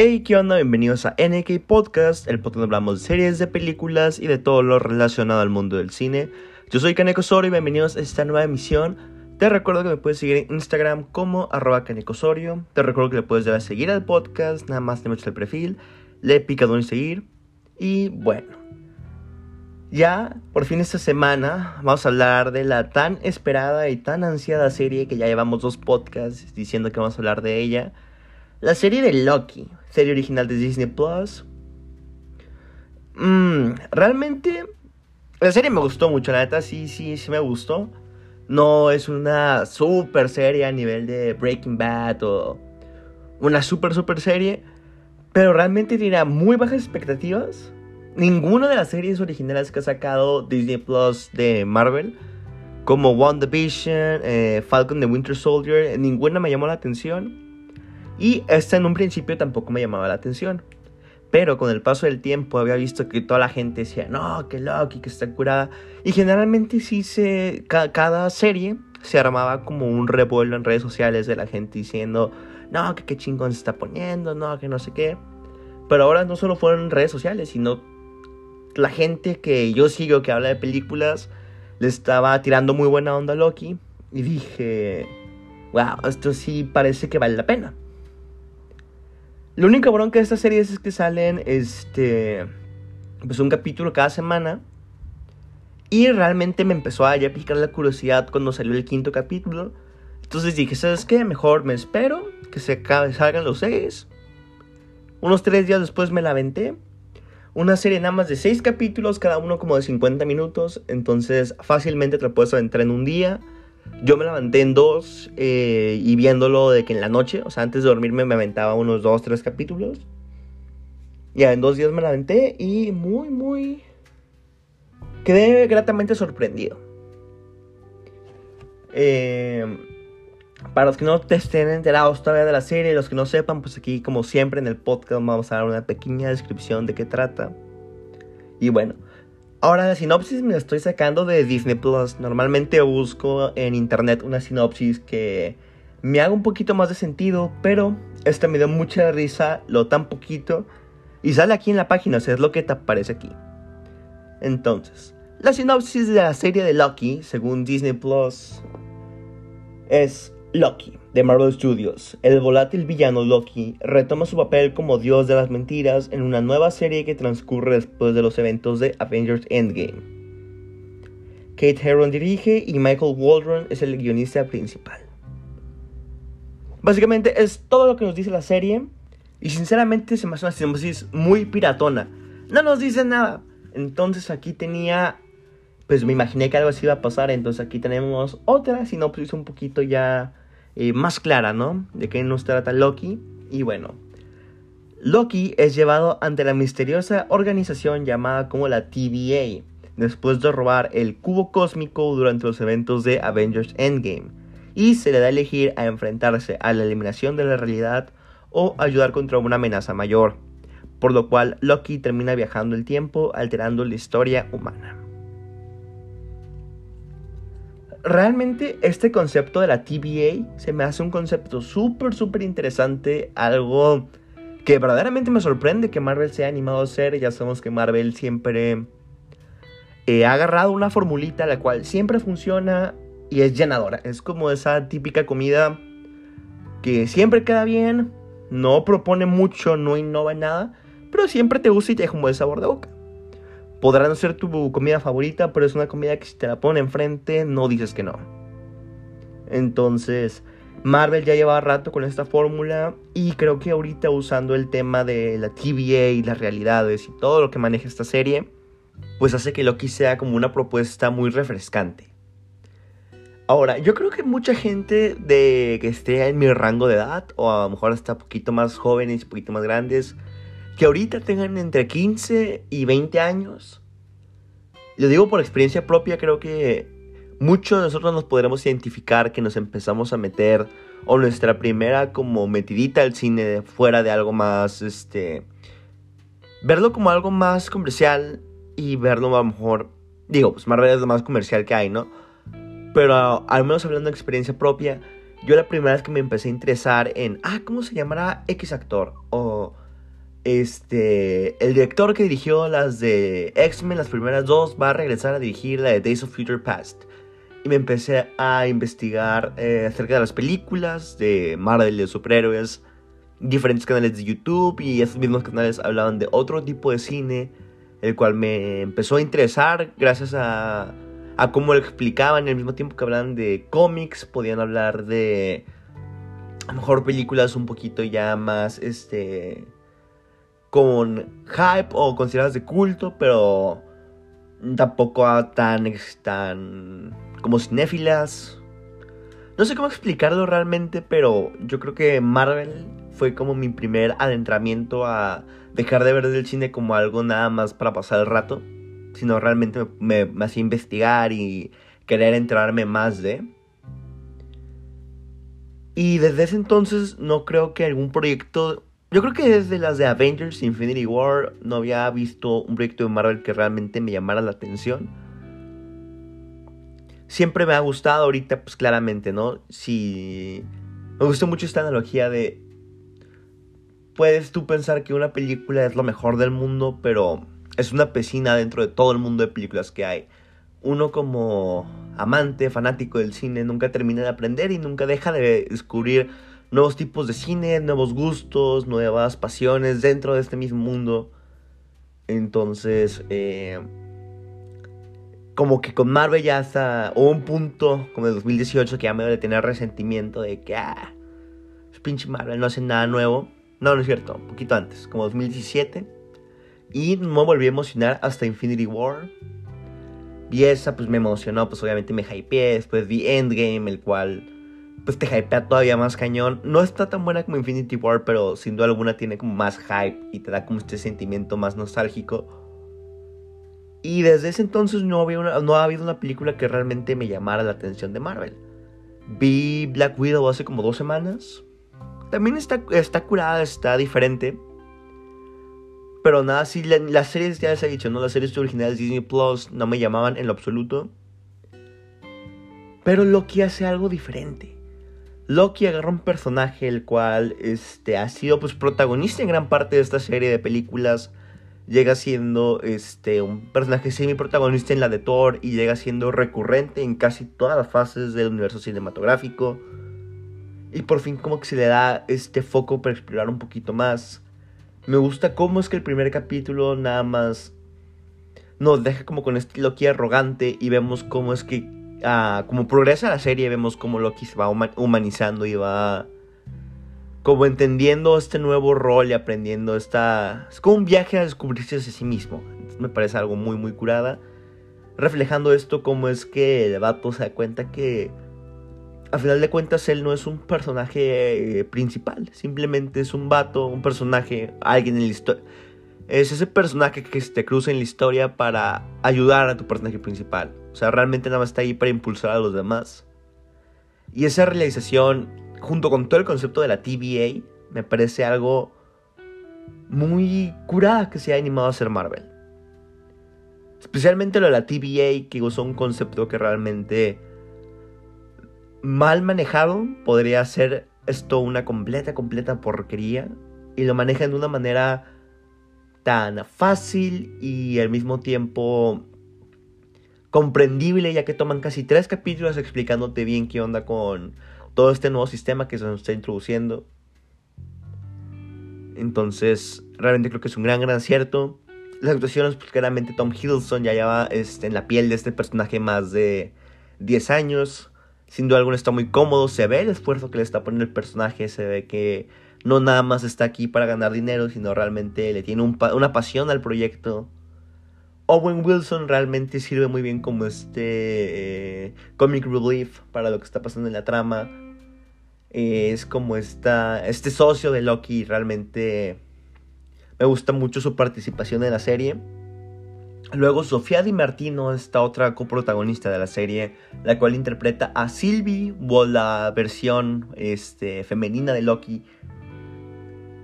Hey, ¿qué onda? Bienvenidos a NK Podcast, el podcast donde hablamos de series, de películas y de todo lo relacionado al mundo del cine. Yo soy Kaneko Osorio y bienvenidos a esta nueva emisión. Te recuerdo que me puedes seguir en Instagram como arroba Osorio. Te recuerdo que le puedes dar a seguir al podcast, nada más te metes el perfil, le pica donde seguir. Y bueno, ya por fin esta semana vamos a hablar de la tan esperada y tan ansiada serie que ya llevamos dos podcasts diciendo que vamos a hablar de ella. La serie de Loki, serie original de Disney Plus. Mm, realmente, la serie me gustó mucho, la neta sí, sí, sí me gustó. No es una super serie a nivel de Breaking Bad o una super super serie, pero realmente tenía muy bajas expectativas. Ninguna de las series originales que ha sacado Disney Plus de Marvel, como WandaVision, eh, Falcon the Winter Soldier, ninguna me llamó la atención. Y esta en un principio tampoco me llamaba la atención. Pero con el paso del tiempo había visto que toda la gente decía, no, que Loki, que está curada. Y generalmente sí se. cada serie se armaba como un revuelo en redes sociales de la gente diciendo, no, que qué chingón se está poniendo, no, que no sé qué. Pero ahora no solo fueron redes sociales, sino la gente que yo sigo que habla de películas le estaba tirando muy buena onda a Loki. Y dije, wow, esto sí parece que vale la pena. Lo único bronca de esta serie es que salen este pues un capítulo cada semana. Y realmente me empezó a ya picar la curiosidad cuando salió el quinto capítulo. Entonces dije, ¿sabes qué? Mejor me espero que se salgan los seis. Unos tres días después me la aventé. Una serie nada más de seis capítulos, cada uno como de 50 minutos. Entonces fácilmente te lo puedes aventar en un día. Yo me levanté en dos eh, y viéndolo de que en la noche, o sea, antes de dormirme me aventaba unos dos, tres capítulos. Ya en dos días me la aventé y muy, muy... Quedé gratamente sorprendido. Eh, para los que no te estén enterados todavía de la serie, los que no sepan, pues aquí como siempre en el podcast vamos a dar una pequeña descripción de qué trata. Y bueno, Ahora la sinopsis me la estoy sacando de Disney Plus. Normalmente busco en internet una sinopsis que me haga un poquito más de sentido, pero esta me dio mucha risa, lo tan poquito, y sale aquí en la página, o sea, es lo que te aparece aquí. Entonces, la sinopsis de la serie de Loki, según Disney Plus, es Loki, de Marvel Studios, el volátil villano Loki retoma su papel como dios de las mentiras en una nueva serie que transcurre después de los eventos de Avengers Endgame. Kate Herron dirige y Michael Waldron es el guionista principal. Básicamente es todo lo que nos dice la serie y sinceramente se me hace una sinopsis muy piratona. No nos dice nada. Entonces aquí tenía pues me imaginé que algo así iba a pasar. Entonces aquí tenemos otra sinopsis un poquito ya eh, más clara, ¿no? De qué nos trata Loki. Y bueno, Loki es llevado ante la misteriosa organización llamada como la TVA, después de robar el cubo cósmico durante los eventos de Avengers Endgame. Y se le da a elegir a enfrentarse a la eliminación de la realidad o ayudar contra una amenaza mayor. Por lo cual Loki termina viajando el tiempo alterando la historia humana realmente este concepto de la TVA se me hace un concepto súper, súper interesante. Algo que verdaderamente me sorprende que Marvel se haya animado a hacer. Ya sabemos que Marvel siempre eh, ha agarrado una formulita la cual siempre funciona y es llenadora. Es como esa típica comida que siempre queda bien, no propone mucho, no innova en nada, pero siempre te gusta y te deja un buen sabor de boca. Podrá no ser tu comida favorita, pero es una comida que si te la pone enfrente no dices que no. Entonces, Marvel ya lleva rato con esta fórmula y creo que ahorita usando el tema de la TVA y las realidades y todo lo que maneja esta serie, pues hace que Loki sea como una propuesta muy refrescante. Ahora, yo creo que mucha gente de que esté en mi rango de edad, o a lo mejor hasta poquito más jóvenes, un poquito más grandes, que ahorita tengan entre 15 y 20 años. Lo digo por experiencia propia, creo que muchos de nosotros nos podremos identificar que nos empezamos a meter o nuestra primera como metidita al cine fuera de algo más, este, verlo como algo más comercial y verlo a lo mejor, digo, pues Marvel es lo más comercial que hay, ¿no? Pero al menos hablando de experiencia propia, yo la primera vez que me empecé a interesar en, ah, ¿cómo se llamará X actor? O este, el director que dirigió las de X-Men, las primeras dos, va a regresar a dirigir la de Days of Future Past. Y me empecé a investigar eh, acerca de las películas de Marvel, de superhéroes, diferentes canales de YouTube y esos mismos canales hablaban de otro tipo de cine, el cual me empezó a interesar gracias a, a cómo lo explicaban, al mismo tiempo que hablaban de cómics, podían hablar de a lo mejor películas un poquito ya más, este, con hype o consideradas de culto, pero tampoco tan, tan como cinéfilas. No sé cómo explicarlo realmente, pero yo creo que Marvel fue como mi primer adentramiento a dejar de ver el cine como algo nada más para pasar el rato, sino realmente me, me hacía investigar y querer enterarme más de. Y desde ese entonces no creo que algún proyecto... Yo creo que desde las de Avengers Infinity War no había visto un proyecto de Marvel que realmente me llamara la atención. Siempre me ha gustado ahorita, pues claramente, ¿no? Si... Me gustó mucho esta analogía de... Puedes tú pensar que una película es lo mejor del mundo, pero es una piscina dentro de todo el mundo de películas que hay. Uno como amante, fanático del cine, nunca termina de aprender y nunca deja de descubrir nuevos tipos de cine, nuevos gustos, nuevas pasiones dentro de este mismo mundo. Entonces, eh, como que con Marvel ya hasta hubo un punto, como el 2018, que ya me de tener resentimiento de que, ah, pinche Marvel no hace nada nuevo. No, no es cierto, un poquito antes, como 2017. Y me volví a emocionar hasta Infinity War. Vi esa, pues me emocionó, pues obviamente me hypeé. Después vi Endgame, el cual pues te hypea todavía más cañón. No está tan buena como Infinity War, pero sin duda alguna tiene como más hype y te da como este sentimiento más nostálgico. Y desde ese entonces no, había no ha habido una película que realmente me llamara la atención de Marvel. Vi Black Widow hace como dos semanas. También está, está curada, está diferente. Pero nada, sí, las series ya les he dicho, ¿no? Las series originales Disney Plus no me llamaban en lo absoluto. Pero Loki hace algo diferente. Loki agarra un personaje el cual este, ha sido pues, protagonista en gran parte de esta serie de películas. Llega siendo este, un personaje semi-protagonista en la de Thor y llega siendo recurrente en casi todas las fases del universo cinematográfico. Y por fin como que se le da este foco para explorar un poquito más me gusta cómo es que el primer capítulo nada más nos deja como con este Loki arrogante y vemos cómo es que, como progresa la serie, vemos cómo Loki se va humanizando y va como entendiendo este nuevo rol y aprendiendo esta... Es como un viaje a descubrirse a sí mismo. me parece algo muy, muy curada. Reflejando esto, cómo es que el vato se da cuenta que a final de cuentas él no es un personaje eh, principal, simplemente es un vato, un personaje, alguien en la historia. Es ese personaje que se te cruza en la historia para ayudar a tu personaje principal. O sea, realmente nada más está ahí para impulsar a los demás. Y esa realización, junto con todo el concepto de la TVA, me parece algo muy curada que se haya animado a hacer Marvel. Especialmente lo de la TVA, que usó un concepto que realmente mal manejado podría ser esto una completa, completa porquería. Y lo manejan de una manera tan fácil y al mismo tiempo comprendible, ya que toman casi tres capítulos explicándote bien qué onda con todo este nuevo sistema que se nos está introduciendo. Entonces, realmente creo que es un gran, gran acierto. Las actuaciones, pues claramente Tom Hiddleston ya lleva este, en la piel de este personaje más de 10 años. Sin duda alguna está muy cómodo, se ve el esfuerzo que le está poniendo el personaje, se ve que no nada más está aquí para ganar dinero, sino realmente le tiene una pasión al proyecto. Owen Wilson realmente sirve muy bien como este eh, comic relief para lo que está pasando en la trama. es como esta, este socio de Loki, realmente me gusta mucho su participación en la serie. Luego Sofía Di Martino, esta otra coprotagonista de la serie, la cual interpreta a Sylvie o la versión este, femenina de Loki.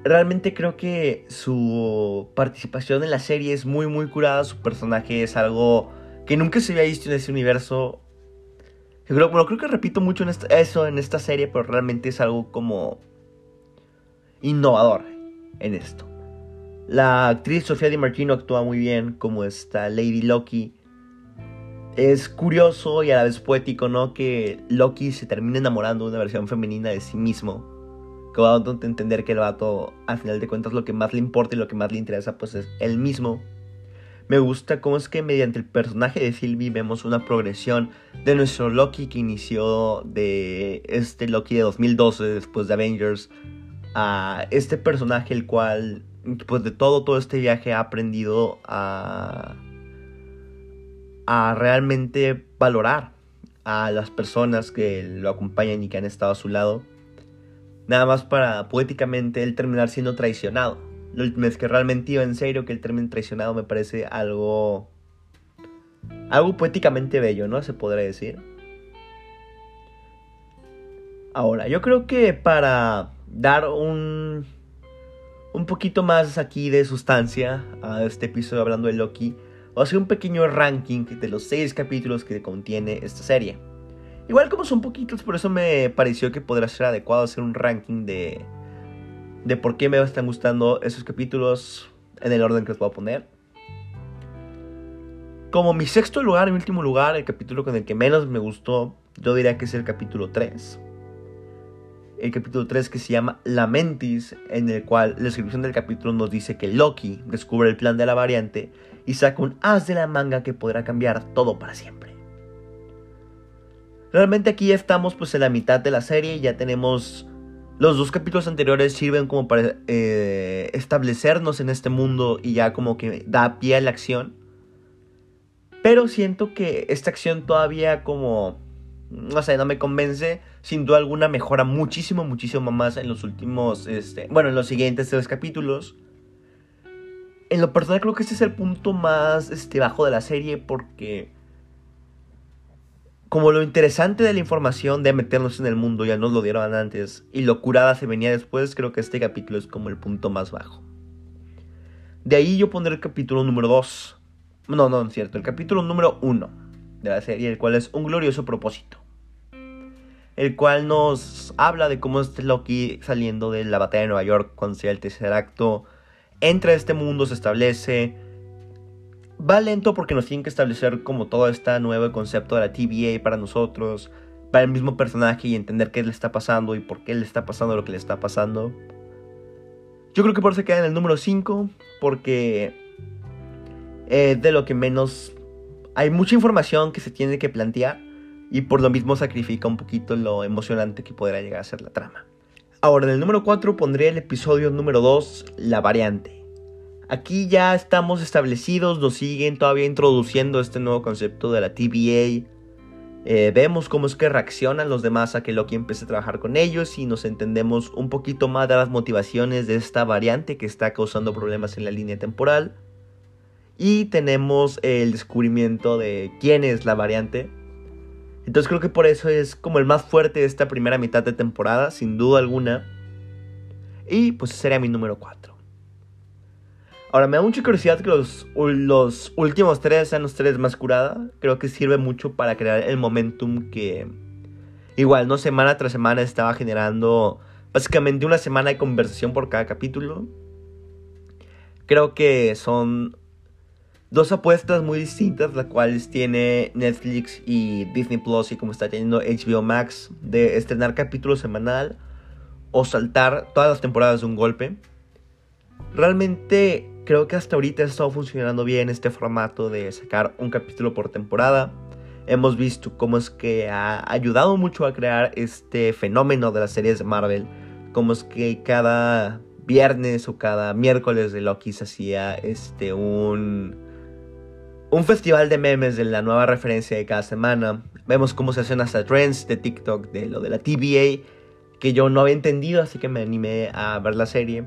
Realmente creo que su participación en la serie es muy muy curada, su personaje es algo que nunca se había visto en ese universo. creo, creo que repito mucho eso en esta serie, pero realmente es algo como innovador en esto. La actriz Sofía Di Martino actúa muy bien como esta Lady Loki. Es curioso y a la vez poético, ¿no? Que Loki se termina enamorando de una versión femenina de sí mismo. Que va a entender que el vato, al final de cuentas, lo que más le importa y lo que más le interesa, pues es él mismo. Me gusta cómo es que mediante el personaje de Sylvie vemos una progresión de nuestro Loki que inició de este Loki de 2012 después de Avengers a este personaje el cual pues de todo, todo este viaje ha aprendido a, a realmente valorar a las personas que lo acompañan y que han estado a su lado. Nada más para poéticamente él terminar siendo traicionado. Lo que realmente iba en serio que él termine traicionado me parece algo... Algo poéticamente bello, ¿no? Se podría decir. Ahora, yo creo que para dar un un poquito más aquí de sustancia a este episodio hablando de Loki, voy a hacer un pequeño ranking de los seis capítulos que contiene esta serie. Igual como son poquitos, por eso me pareció que podría ser adecuado hacer un ranking de, de por qué me están gustando esos capítulos en el orden que les voy a poner. Como mi sexto lugar y último lugar, el capítulo con el que menos me gustó, yo diría que es el capítulo 3 el capítulo 3 que se llama Lamentis, en el cual la descripción del capítulo nos dice que Loki descubre el plan de la variante y saca un as de la manga que podrá cambiar todo para siempre. Realmente aquí ya estamos pues en la mitad de la serie, ya tenemos los dos capítulos anteriores sirven como para eh, establecernos en este mundo y ya como que da pie a la acción. Pero siento que esta acción todavía como no sé, no me convence. Sin duda alguna mejora muchísimo, muchísimo más en los últimos, este, bueno, en los siguientes tres capítulos. En lo personal creo que este es el punto más este, bajo de la serie porque como lo interesante de la información de meternos en el mundo ya nos lo dieron antes y lo curada se venía después, creo que este capítulo es como el punto más bajo. De ahí yo pondré el capítulo número 2. No, no, es cierto, el capítulo número 1 de la serie, el cual es un glorioso propósito el cual nos habla de cómo este Loki saliendo de la batalla de Nueva York cuando sea el tercer acto, entra a este mundo, se establece. Va lento porque nos tienen que establecer como todo este nuevo concepto de la TVA para nosotros, para el mismo personaje y entender qué le está pasando y por qué le está pasando lo que le está pasando. Yo creo que por eso queda en el número 5, porque es de lo que menos... Hay mucha información que se tiene que plantear y por lo mismo sacrifica un poquito lo emocionante que podrá llegar a ser la trama. Ahora, en el número 4 pondré el episodio número 2, La variante. Aquí ya estamos establecidos, nos siguen todavía introduciendo este nuevo concepto de la TVA. Eh, vemos cómo es que reaccionan los demás a que Loki empiece a trabajar con ellos y nos entendemos un poquito más de las motivaciones de esta variante que está causando problemas en la línea temporal. Y tenemos el descubrimiento de quién es la variante, entonces creo que por eso es como el más fuerte de esta primera mitad de temporada, sin duda alguna. Y pues sería mi número 4. Ahora, me da mucha curiosidad que los, los últimos tres sean los tres más curada. Creo que sirve mucho para crear el momentum que igual, ¿no? Semana tras semana estaba generando básicamente una semana de conversación por cada capítulo. Creo que son dos apuestas muy distintas, las cuales tiene Netflix y Disney Plus y como está teniendo HBO Max de estrenar capítulo semanal o saltar todas las temporadas de un golpe. Realmente creo que hasta ahorita ha estado funcionando bien este formato de sacar un capítulo por temporada. Hemos visto cómo es que ha ayudado mucho a crear este fenómeno de las series de Marvel. Cómo es que cada viernes o cada miércoles de Loki se hacía este un un festival de memes de la nueva referencia de cada semana. Vemos cómo se hacen hasta trends de TikTok de lo de la TVA que yo no había entendido, así que me animé a ver la serie.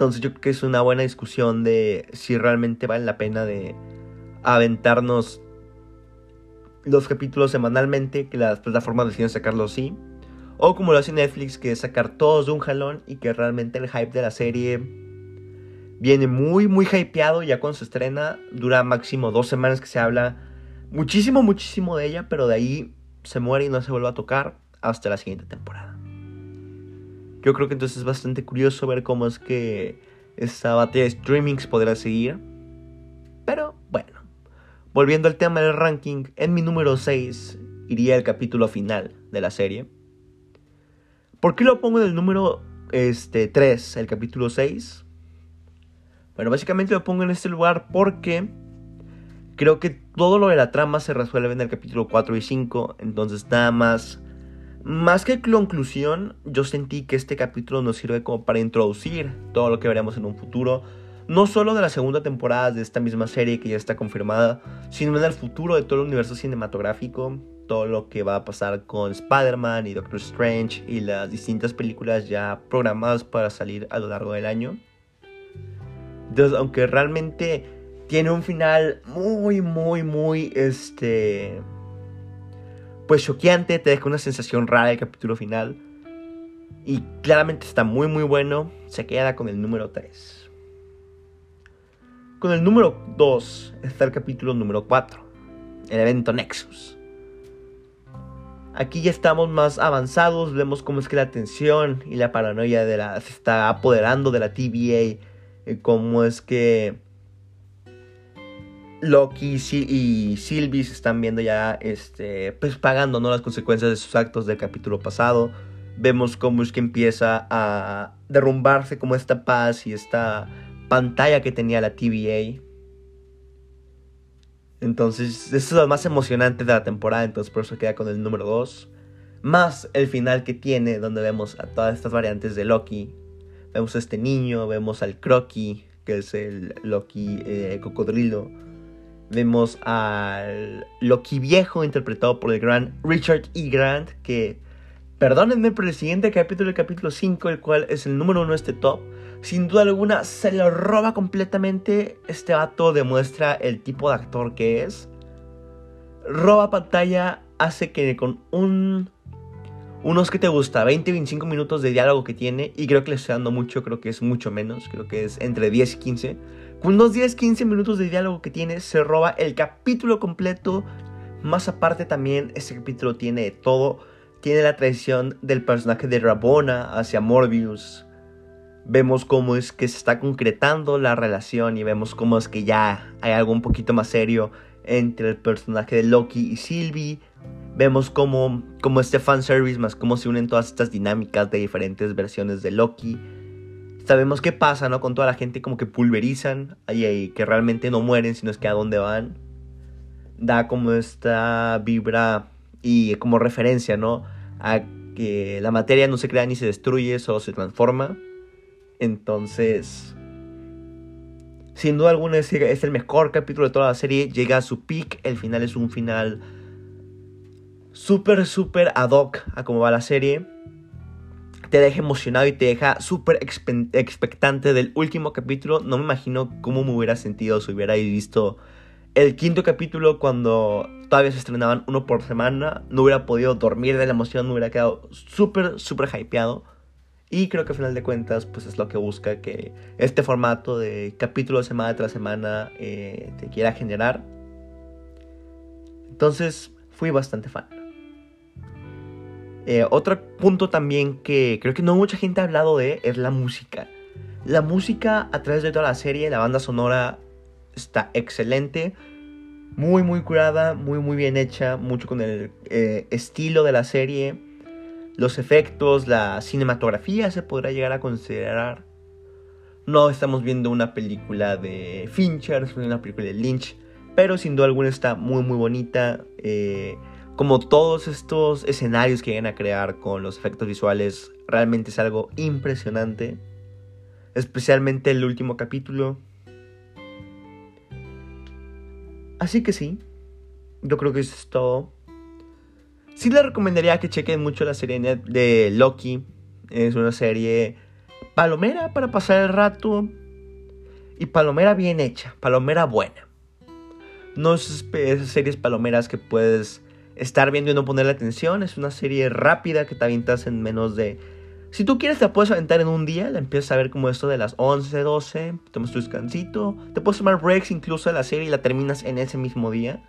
Entonces yo creo que es una buena discusión de si realmente vale la pena de aventarnos los capítulos semanalmente, que las plataformas deciden sacarlos así. O como lo hace Netflix, que es sacar todos de un jalón y que realmente el hype de la serie Viene muy, muy hypeado ya cuando se estrena. Dura máximo dos semanas que se habla muchísimo, muchísimo de ella, pero de ahí se muere y no se vuelve a tocar hasta la siguiente temporada. Yo creo que entonces es bastante curioso ver cómo es que esta batalla de streamings podrá seguir. Pero bueno, volviendo al tema del ranking, en mi número 6 iría el capítulo final de la serie. ¿Por qué lo pongo en el número este, 3, el capítulo 6? Bueno, básicamente lo pongo en este lugar porque creo que todo lo de la trama se resuelve en el capítulo 4 y 5. Entonces nada más... Más que conclusión, yo sentí que este capítulo nos sirve como para introducir todo lo que veremos en un futuro. No solo de la segunda temporada de esta misma serie que ya está confirmada, sino en el futuro de todo el universo cinematográfico. Todo lo que va a pasar con Spider-Man y Doctor Strange y las distintas películas ya programadas para salir a lo largo del año. Entonces, aunque realmente tiene un final muy, muy, muy, este... Pues choqueante, te deja una sensación rara el capítulo final. Y claramente está muy, muy bueno. Se queda con el número 3. Con el número 2 está el capítulo número 4. El evento Nexus. Aquí ya estamos más avanzados, vemos cómo es que la tensión y la paranoia de la, se está apoderando de la TVA eh, cómo es que Loki y Sylvie se están viendo ya este, pues pagando ¿no? las consecuencias de sus actos del capítulo pasado. Vemos cómo es que empieza a derrumbarse como esta paz y esta pantalla que tenía la TVA. Entonces, es lo más emocionante de la temporada, entonces por eso queda con el número 2. Más el final que tiene, donde vemos a todas estas variantes de Loki Vemos a este niño, vemos al Crocky, que es el Loki eh, cocodrilo. Vemos al Loki viejo, interpretado por el gran Richard E. Grant, que, perdónenme, pero el siguiente capítulo, el capítulo 5, el cual es el número uno de este top, sin duda alguna se lo roba completamente. Este vato demuestra el tipo de actor que es. Roba pantalla, hace que con un unos que te gusta, 20, 25 minutos de diálogo que tiene, y creo que le estoy dando mucho, creo que es mucho menos, creo que es entre 10 y 15. Con unos 10, 15 minutos de diálogo que tiene, se roba el capítulo completo. Más aparte también, este capítulo tiene todo. Tiene la traición del personaje de Rabona hacia Morbius. Vemos cómo es que se está concretando la relación y vemos cómo es que ya hay algo un poquito más serio entre el personaje de Loki y Sylvie Vemos cómo, cómo este fanservice más cómo se unen todas estas dinámicas de diferentes versiones de Loki. Sabemos qué pasa, ¿no? Con toda la gente como que pulverizan y que realmente no mueren, sino es que a dónde van. Da como esta vibra y como referencia, ¿no? A que la materia no se crea ni se destruye, solo se transforma. Entonces, sin duda alguna es, es el mejor capítulo de toda la serie. Llega a su peak, el final es un final súper, súper ad hoc a cómo va la serie. Te deja emocionado y te deja súper expectante del último capítulo. No me imagino cómo me hubiera sentido si hubiera visto el quinto capítulo cuando todavía se estrenaban uno por semana. No hubiera podido dormir de la emoción, me hubiera quedado súper, súper hypeado. Y creo que al final de cuentas, pues es lo que busca que este formato de capítulo semana tras semana eh, te quiera generar. Entonces, fui bastante fan. Eh, otro punto también que creo que no mucha gente ha hablado de es la música. La música a través de toda la serie, la banda sonora está excelente, muy muy curada, muy muy bien hecha, mucho con el eh, estilo de la serie, los efectos, la cinematografía se podrá llegar a considerar. No estamos viendo una película de Fincher, una película de Lynch, pero sin duda alguna está muy muy bonita. Eh, como todos estos escenarios que llegan a crear con los efectos visuales, realmente es algo impresionante. Especialmente el último capítulo. Así que sí, yo creo que eso es todo. Sí les recomendaría que chequen mucho la serie de Loki. Es una serie palomera para pasar el rato. Y palomera bien hecha, palomera buena. No es esas series palomeras que puedes estar viendo y no ponerle atención. Es una serie rápida que te avientas en menos de... Si tú quieres, te la puedes aventar en un día. La empiezas a ver como esto de las 11, 12. Tomas tu descansito. Te puedes tomar breaks incluso de la serie y la terminas en ese mismo día.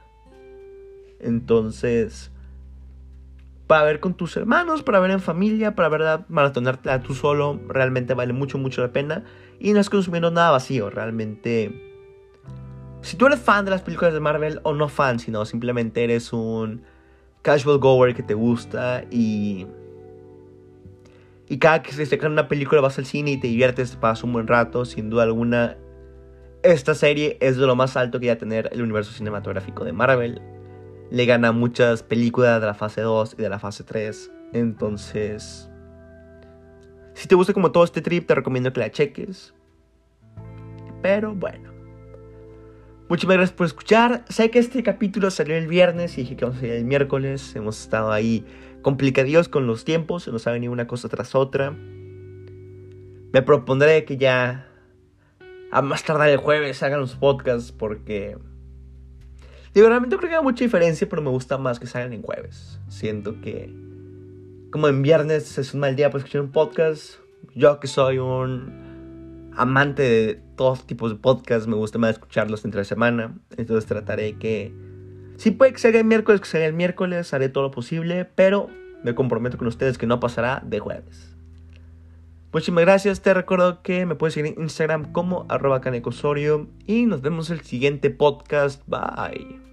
Entonces, para ver con tus hermanos, para ver en familia, para ver maratonártela tú solo, realmente vale mucho, mucho la pena. Y no es consumiendo nada vacío, realmente. Si tú eres fan de las películas de Marvel, o no fan, sino simplemente eres un casual goer que te gusta y. Y cada que se saca una película vas al cine y te diviertes, pasas un buen rato, sin duda alguna. Esta serie es de lo más alto que ya tener el universo cinematográfico de Marvel le gana muchas películas de la fase 2 y de la fase 3. Entonces, si te gusta como todo este trip, te recomiendo que la cheques. Pero bueno. Muchas gracias por escuchar. Sé que este capítulo salió el viernes y dije que vamos a salir el miércoles. Hemos estado ahí complicadillos con los tiempos. Se nos ha venido una cosa tras otra. Me propondré que ya a más tardar el jueves hagan los podcasts porque Digo, realmente creo que hay mucha diferencia, pero me gusta más que salgan en jueves. Siento que, como en viernes es un mal día para escuchar un podcast, yo que soy un amante de todos tipos de podcasts, me gusta más escucharlos entre semana. Entonces trataré que, si puede que salga el miércoles, que salga el miércoles, haré todo lo posible, pero me comprometo con ustedes que no pasará de jueves. Muchísimas gracias, te recuerdo que me puedes seguir en Instagram como arroba canecosorio y nos vemos en el siguiente podcast. Bye.